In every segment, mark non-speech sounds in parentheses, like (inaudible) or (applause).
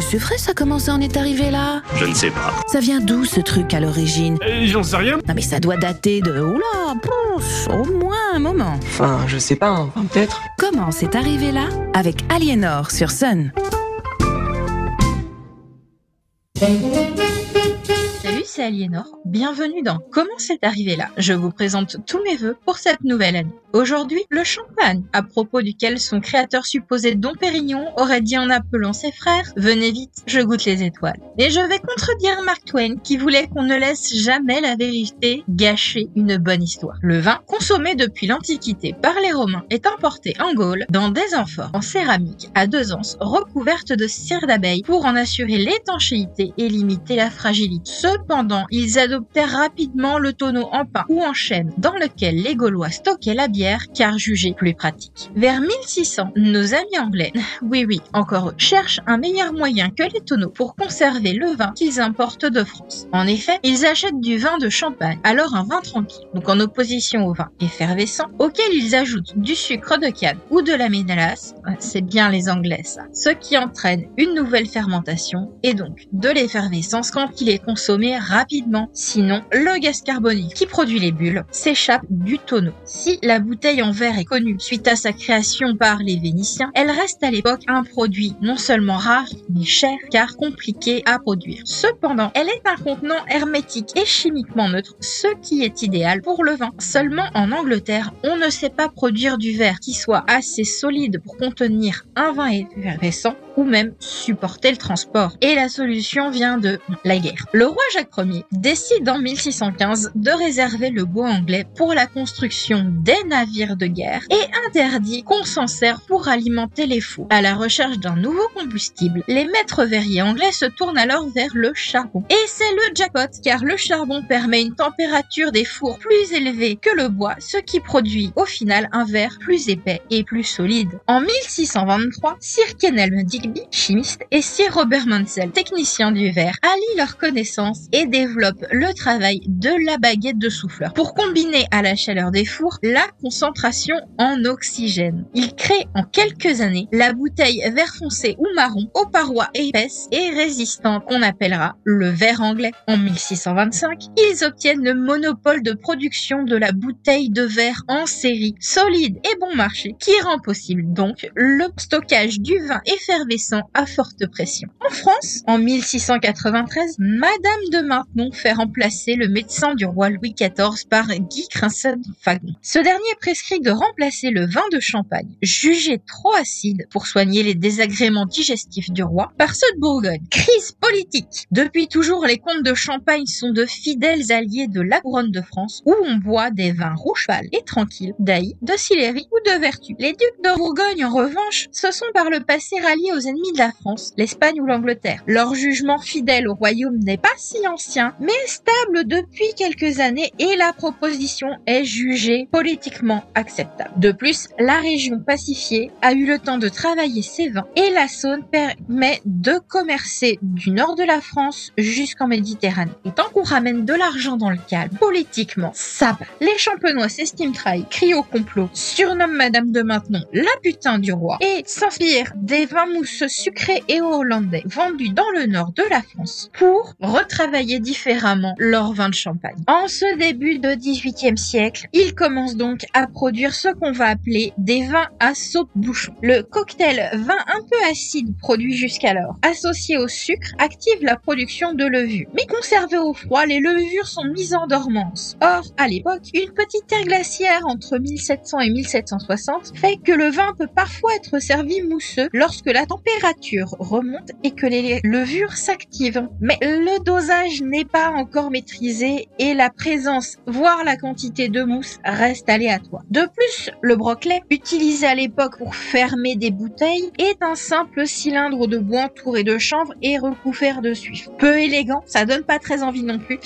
monsieur Fraisse a commencé à en est arrivé là Je ne sais pas. Ça vient d'où ce truc à l'origine Euh, J'en sais rien. Non mais ça doit dater de... Oula, pouf, au moins un moment. Enfin, je sais pas, hein, enfin, peut-être. Comment c'est arrivé là Avec Aliénor sur Sun. Salut, c'est Aliénor. Bienvenue dans Comment c'est arrivé là? Je vous présente tous mes vœux pour cette nouvelle année. Aujourd'hui, le champagne, à propos duquel son créateur supposé Dom Pérignon aurait dit en appelant ses frères Venez vite, je goûte les étoiles. Et je vais contredire Mark Twain qui voulait qu'on ne laisse jamais la vérité gâcher une bonne histoire. Le vin, consommé depuis l'Antiquité par les Romains, est importé en Gaule dans des amphores en céramique à deux anses recouvertes de cire d'abeille pour en assurer l'étanchéité et limiter la fragilité. Cependant, ils adoptèrent rapidement le tonneau en pain ou en chêne dans lequel les Gaulois stockaient la bière car jugé plus pratique. Vers 1600, nos amis anglais, (laughs) oui oui, encore eux, cherchent un meilleur moyen que les tonneaux pour conserver le vin qu'ils importent de France. En effet, ils achètent du vin de champagne, alors un vin tranquille, donc en opposition au vin effervescent, auquel ils ajoutent du sucre de canne ou de la mélasse, c'est bien les anglais ça, ce qui entraîne une nouvelle fermentation et donc de l'effervescence quand il est consommé rapidement. Sinon, le gaz carbonique qui produit les bulles s'échappe du tonneau. Si la bouteille en verre est connue suite à sa création par les Vénitiens, elle reste à l'époque un produit non seulement rare, mais cher car compliqué à produire. Cependant, elle est un contenant hermétique et chimiquement neutre, ce qui est idéal pour le vin. Seulement en Angleterre, on ne sait pas produire du verre qui soit assez solide pour contenir un vin effervescent ou même supporter le transport. Et la solution vient de la guerre. Le roi Jacques Ier décide en 1615 de réserver le bois anglais pour la construction des navires de guerre et interdit qu'on s'en sert pour alimenter les fours. À la recherche d'un nouveau combustible, les maîtres verriers anglais se tournent alors vers le charbon. Et c'est le jackpot car le charbon permet une température des fours plus élevée que le bois, ce qui produit au final un verre plus épais et plus solide. En 1623, Sir Kenelm Digby, chimiste, et Sir Robert Mansell, technicien du verre, allient leurs connaissances et développent le travail de la baguette de souffleur pour combiner à la chaleur des fours la concentration en oxygène. Ils créent en quelques années la bouteille vert foncé ou marron aux parois épaisses et résistantes qu'on appellera le verre anglais. En 1625, ils obtiennent le monopole de production de la bouteille de verre en série, solide et bon marché, qui rend possible donc le stockage du vin effervescent à forte pression. En France, en 1693, Madame de Maintenon fait remplacer le médecin du roi Louis XIV par Guy Crinson-Fagon. Ce dernier prescrit de remplacer le vin de champagne, jugé trop acide pour soigner les désagréments digestifs du roi, par ceux de Bourgogne. Crise politique. Depuis toujours, les comtes de Champagne sont de fidèles alliés de la couronne de France, où on boit des vins rouges pâles et tranquilles, d'Aï, de Sillery ou de Vertu. Les ducs de Bourgogne, en revanche, se sont par le passé ralliés aux ennemis de la France, l'Espagne ou l'Angleterre. Leur jugement fidèle au royaume n'est pas si ancien, mais stable depuis quelques années et la proposition est jugée politiquement acceptable. De plus, la région pacifiée a eu le temps de travailler ses vins et la Saône permet de commercer du nord de la France jusqu'en Méditerranée. Et tant qu'on ramène de l'argent dans le calme, politiquement, ça va. Les champenois s'estiment trahis, crient au complot, surnomment Madame de Maintenon la putain du roi et s'inspirent des vins mousseux sucrés et hollandais vendus dans le nord de la France pour retravailler différemment leur vin de champagne. En ce début de 18e siècle, ils commencent donc à produire ce qu'on va appeler des vins à saute-bouchon. Le cocktail vin un peu acide produit jusqu'alors, associé au sucre, active la production de levure. Mais conservé au froid, les levures sont mises en dormance. Or, à l'époque, une petite ère glaciaire entre 1700 et 1760 fait que le vin peut parfois être servi mousseux lorsque la température remonte et que les levures s'activent. Mais le dosage n'est pas encore maîtrisé et la présence, voire la quantité de mousse reste aléatoire. De plus, le brocklet, utilisé à l'époque pour fermer des bouteilles, est un simple cylindre de bois entouré de chanvre et recouvert de suif. Peu élégant, ça donne pas très envie non plus.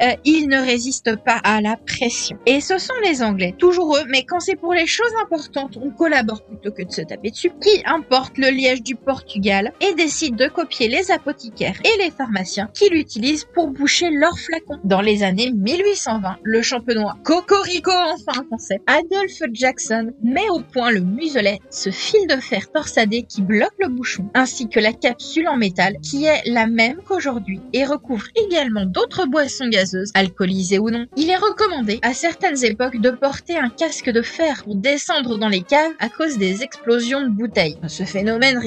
Euh, il ne résiste pas à la pression. Et ce sont les Anglais, toujours eux, mais quand c'est pour les choses importantes, on collabore plutôt que de se taper dessus, qui importent le liège du Portugal et décide de copier les apothicaires et les pharmaciens qui l'utilisent pour boucher leurs flacons. Dans les années 1820, le champenois Cocorico, enfin concept, Adolphe Jackson met au point le muselet, ce fil de fer torsadé qui bloque le bouchon, ainsi que la capsule en métal qui est la même qu'aujourd'hui et recouvre également d'autres boissons gazeuses, alcoolisées ou non. Il est recommandé à certaines époques de porter un casque de fer pour descendre dans les caves à cause des explosions de bouteilles. Ce phénomène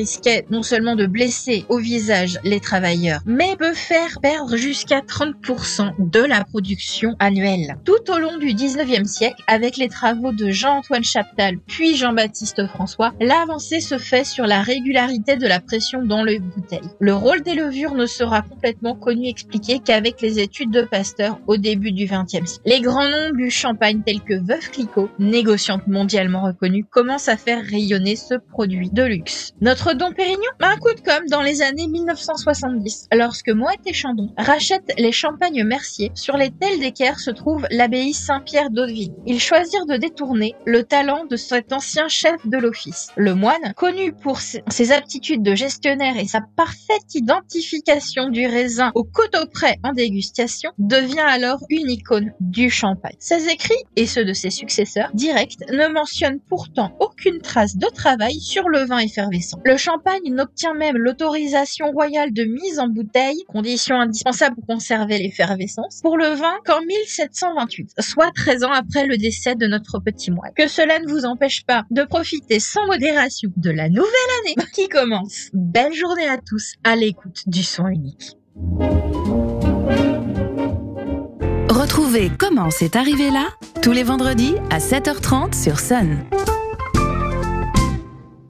non seulement de blesser au visage les travailleurs, mais peut faire perdre jusqu'à 30% de la production annuelle. Tout au long du 19e siècle, avec les travaux de Jean-Antoine Chaptal puis Jean-Baptiste François, l'avancée se fait sur la régularité de la pression dans les bouteilles. Le rôle des levures ne sera complètement connu expliqué qu'avec les études de Pasteur au début du 20e siècle. Les grands noms du champagne tels que Veuve Clicquot, négociante mondialement reconnue, commencent à faire rayonner ce produit de luxe. Notre Dom A un coup de com' dans les années 1970, lorsque Moët et Chandon rachètent les champagnes Mercier, sur les tels d'équerre se trouve l'abbaye Saint-Pierre d'Hauteville. Ils choisirent de détourner le talent de cet ancien chef de l'office. Le moine, connu pour ses aptitudes de gestionnaire et sa parfaite identification du raisin au coteau près en dégustation, devient alors une icône du champagne. Ses écrits et ceux de ses successeurs directs ne mentionnent pourtant aucune trace de travail sur le vin effervescent. N'obtient même l'autorisation royale de mise en bouteille, condition indispensable pour conserver l'effervescence, pour le vin qu'en 1728, soit 13 ans après le décès de notre petit moine. Que cela ne vous empêche pas de profiter sans modération de la nouvelle année (laughs) qui commence. Belle journée à tous à l'écoute du son unique. Retrouvez Comment c'est arrivé là tous les vendredis à 7h30 sur Sun.